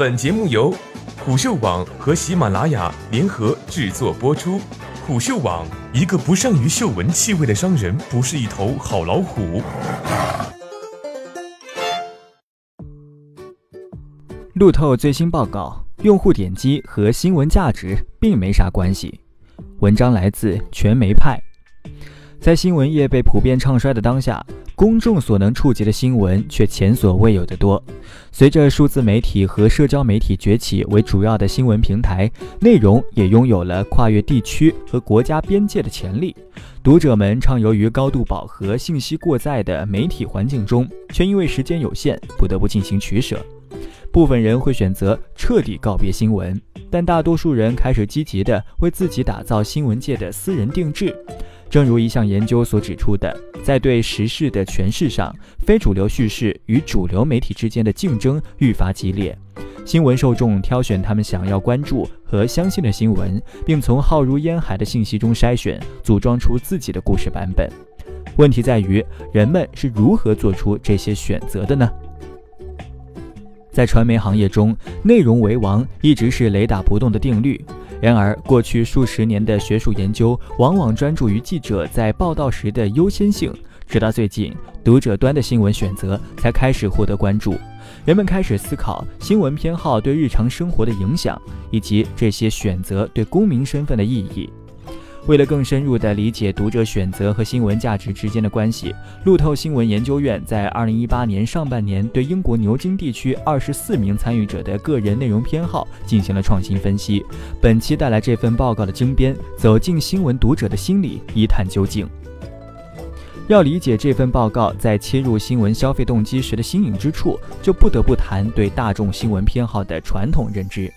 本节目由虎嗅网和喜马拉雅联合制作播出。虎嗅网：一个不善于嗅闻气味的商人，不是一头好老虎。路透最新报告：用户点击和新闻价值并没啥关系。文章来自全媒派。在新闻业被普遍唱衰的当下，公众所能触及的新闻却前所未有的多。随着数字媒体和社交媒体崛起为主要的新闻平台，内容也拥有了跨越地区和国家边界的潜力。读者们畅游于高度饱和、信息过载的媒体环境中，却因为时间有限，不得不进行取舍。部分人会选择彻底告别新闻，但大多数人开始积极地为自己打造新闻界的私人定制。正如一项研究所指出的，在对时事的诠释上，非主流叙事与主流媒体之间的竞争愈发激烈。新闻受众挑选他们想要关注和相信的新闻，并从浩如烟海的信息中筛选，组装出自己的故事版本。问题在于，人们是如何做出这些选择的呢？在传媒行业中，内容为王一直是雷打不动的定律。然而，过去数十年的学术研究往往专注于记者在报道时的优先性，直到最近，读者端的新闻选择才开始获得关注。人们开始思考新闻偏好对日常生活的影响，以及这些选择对公民身份的意义。为了更深入地理解读者选择和新闻价值之间的关系，路透新闻研究院在2018年上半年对英国牛津地区24名参与者的个人内容偏好进行了创新分析。本期带来这份报告的精编，走进新闻读者的心理，一探究竟。要理解这份报告在切入新闻消费动机时的新颖之处，就不得不谈对大众新闻偏好的传统认知。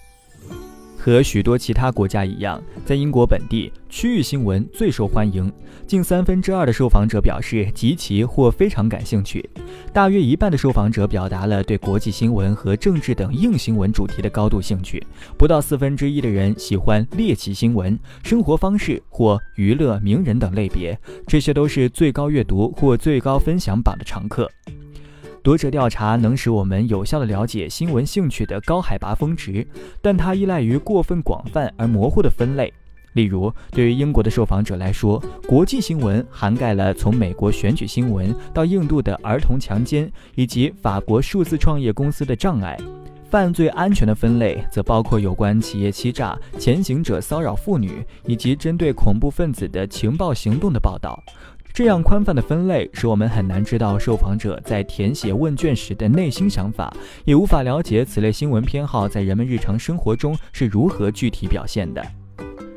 和许多其他国家一样，在英国本地，区域新闻最受欢迎。近三分之二的受访者表示极其或非常感兴趣，大约一半的受访者表达了对国际新闻和政治等硬新闻主题的高度兴趣。不到四分之一的人喜欢猎奇新闻、生活方式或娱乐、名人等类别，这些都是最高阅读或最高分享榜的常客。读者调查能使我们有效地了解新闻兴趣的高海拔峰值，但它依赖于过分广泛而模糊的分类。例如，对于英国的受访者来说，国际新闻涵盖了从美国选举新闻到印度的儿童强奸以及法国数字创业公司的障碍；犯罪安全的分类则包括有关企业欺诈、前行者骚扰妇女以及针对恐怖分子的情报行动的报道。这样宽泛的分类使我们很难知道受访者在填写问卷时的内心想法，也无法了解此类新闻偏好在人们日常生活中是如何具体表现的。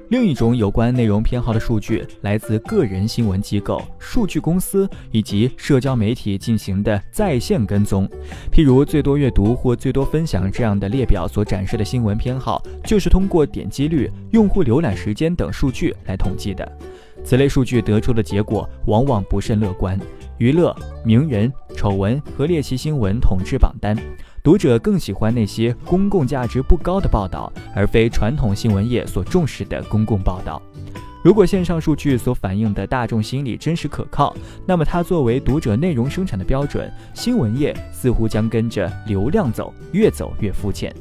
另一种有关内容偏好的数据来自个人新闻机构、数据公司以及社交媒体进行的在线跟踪，譬如最多阅读或最多分享这样的列表所展示的新闻偏好，就是通过点击率、用户浏览时间等数据来统计的。此类数据得出的结果往往不甚乐观。娱乐、名人、丑闻和猎奇新闻统治榜单，读者更喜欢那些公共价值不高的报道，而非传统新闻业所重视的公共报道。如果线上数据所反映的大众心理真实可靠，那么它作为读者内容生产的标准，新闻业似乎将跟着流量走，越走越肤浅。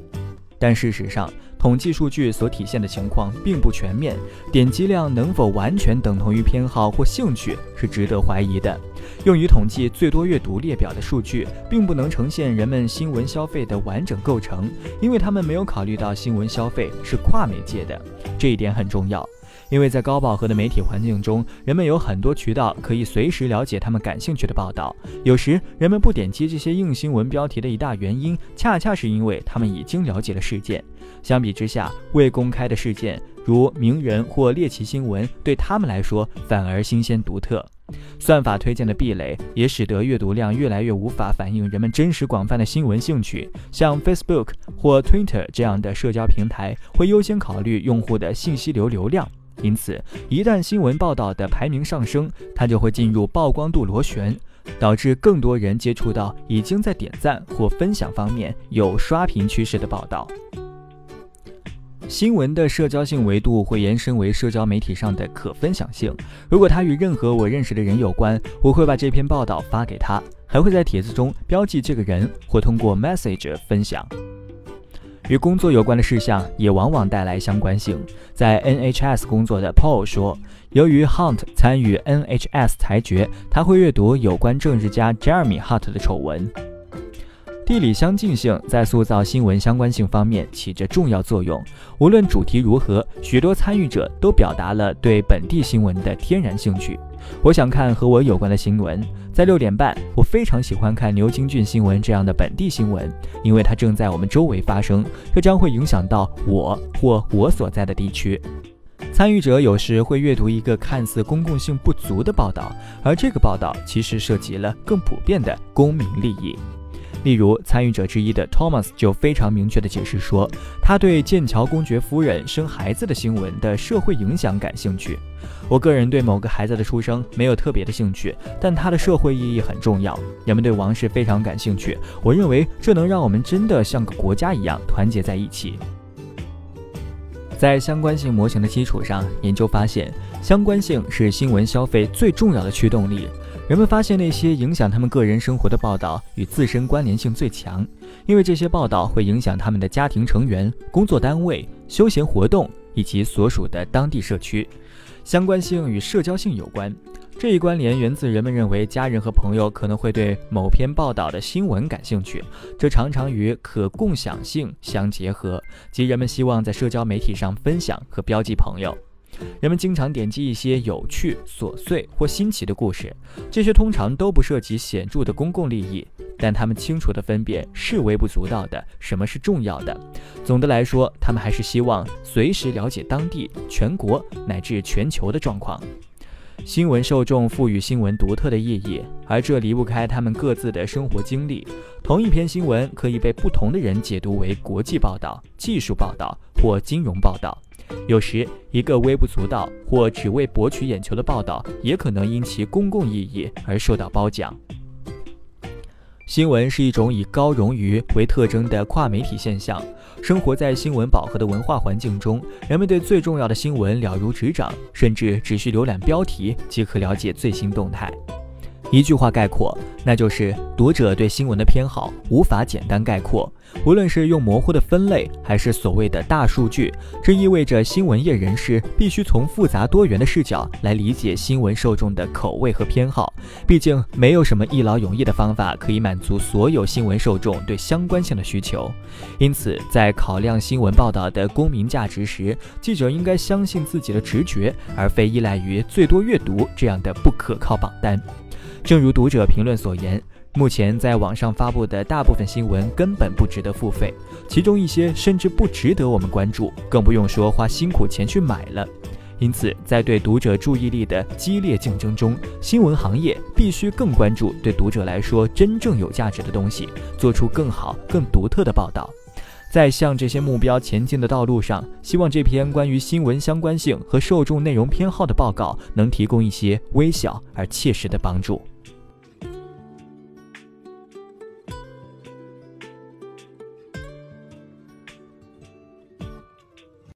但事实上，统计数据所体现的情况并不全面，点击量能否完全等同于偏好或兴趣是值得怀疑的。用于统计最多阅读列表的数据，并不能呈现人们新闻消费的完整构成，因为他们没有考虑到新闻消费是跨媒介的。这一点很重要，因为在高饱和的媒体环境中，人们有很多渠道可以随时了解他们感兴趣的报道。有时，人们不点击这些硬新闻标题的一大原因，恰恰是因为他们已经了解了事件。相比之下，未公开的事件，如名人或猎奇新闻，对他们来说反而新鲜独特。算法推荐的壁垒也使得阅读量越来越无法反映人们真实广泛的新闻兴趣。像 Facebook 或 Twitter 这样的社交平台会优先考虑用户的信息流流量，因此一旦新闻报道的排名上升，它就会进入曝光度螺旋，导致更多人接触到已经在点赞或分享方面有刷屏趋势的报道。新闻的社交性维度会延伸为社交媒体上的可分享性。如果它与任何我认识的人有关，我会把这篇报道发给他，还会在帖子中标记这个人，或通过 Message 分享。与工作有关的事项也往往带来相关性。在 NHS 工作的 Paul 说，由于 Hunt 参与 NHS 裁决，他会阅读有关政治家 Jeremy Hunt 的丑闻。地理相近性在塑造新闻相关性方面起着重要作用。无论主题如何，许多参与者都表达了对本地新闻的天然兴趣。我想看和我有关的新闻。在六点半，我非常喜欢看牛津郡新闻这样的本地新闻，因为它正在我们周围发生，这将会影响到我或我所在的地区。参与者有时会阅读一个看似公共性不足的报道，而这个报道其实涉及了更普遍的公民利益。例如，参与者之一的 Thomas 就非常明确地解释说，他对剑桥公爵夫人生孩子的新闻的社会影响感兴趣。我个人对某个孩子的出生没有特别的兴趣，但它的社会意义很重要。人们对王室非常感兴趣，我认为这能让我们真的像个国家一样团结在一起。在相关性模型的基础上，研究发现，相关性是新闻消费最重要的驱动力。人们发现那些影响他们个人生活的报道与自身关联性最强，因为这些报道会影响他们的家庭成员、工作单位、休闲活动以及所属的当地社区。相关性与社交性有关，这一关联源自人们认为家人和朋友可能会对某篇报道的新闻感兴趣，这常常与可共享性相结合，即人们希望在社交媒体上分享和标记朋友。人们经常点击一些有趣、琐碎或新奇的故事，这些通常都不涉及显著的公共利益，但他们清楚地分辨是微不足道的，什么是重要的。总的来说，他们还是希望随时了解当地、全国乃至全球的状况。新闻受众赋予新闻独特的意义，而这离不开他们各自的生活经历。同一篇新闻可以被不同的人解读为国际报道、技术报道或金融报道。有时，一个微不足道或只为博取眼球的报道，也可能因其公共意义而受到褒奖。新闻是一种以高冗余为特征的跨媒体现象。生活在新闻饱和的文化环境中，人们对最重要的新闻了如指掌，甚至只需浏览标题即可了解最新动态。一句话概括，那就是读者对新闻的偏好无法简单概括。无论是用模糊的分类，还是所谓的大数据，这意味着新闻业人士必须从复杂多元的视角来理解新闻受众的口味和偏好。毕竟，没有什么一劳永逸的方法可以满足所有新闻受众对相关性的需求。因此，在考量新闻报道的公民价值时，记者应该相信自己的直觉，而非依赖于最多阅读这样的不可靠榜单。正如读者评论所言，目前在网上发布的大部分新闻根本不值得付费，其中一些甚至不值得我们关注，更不用说花辛苦钱去买了。因此，在对读者注意力的激烈竞争中，新闻行业必须更关注对读者来说真正有价值的东西，做出更好、更独特的报道。在向这些目标前进的道路上，希望这篇关于新闻相关性和受众内容偏好的报告能提供一些微小而切实的帮助。